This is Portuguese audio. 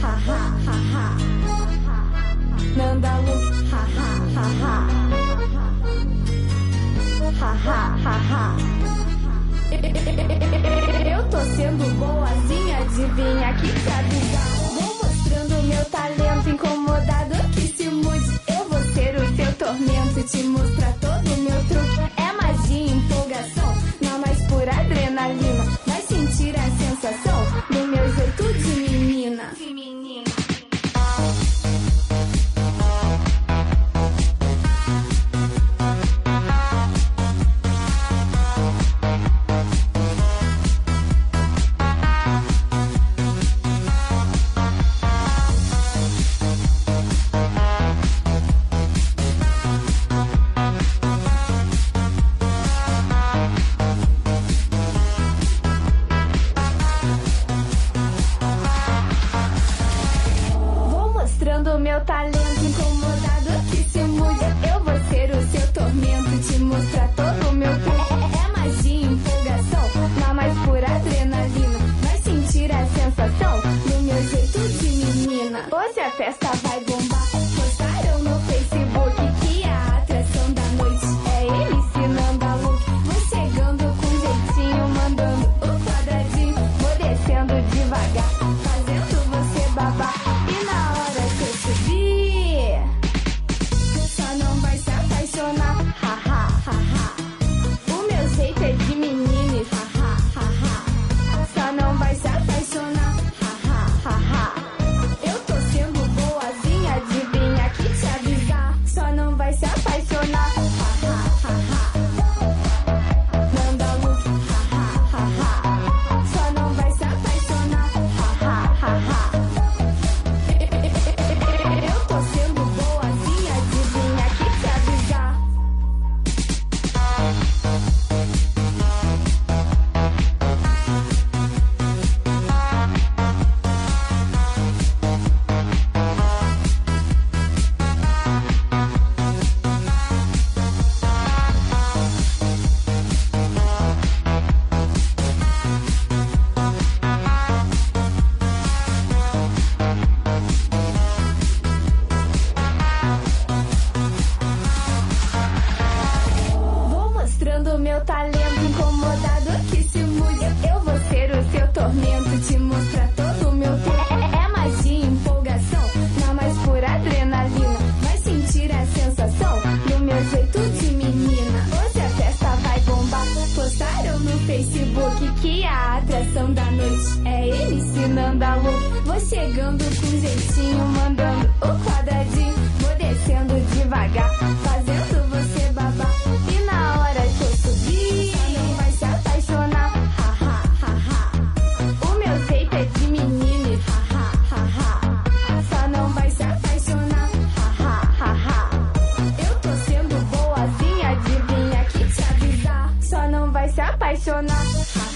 ha ha ha ha. Nanda Luz, ha ha ha ha. Ha ha. Eu tô sendo boazinha, adivinha que te avisar. Vou mostrando meu talento incomodado que se mude. Eu vou ser o teu tormento e te mostrar todo mundo. talento incomodado que se muda. Eu vou ser o seu tormento, te mostrar todo o meu corpo. É, é magia, empolgação, na mais pura adrenalina. Vai sentir a sensação do meu jeito de menina. Hoje a festa vai bombar. Facebook que a atração da noite é ele ensinando a louco. Vou chegando com jeitinho, mandando o impressionnant.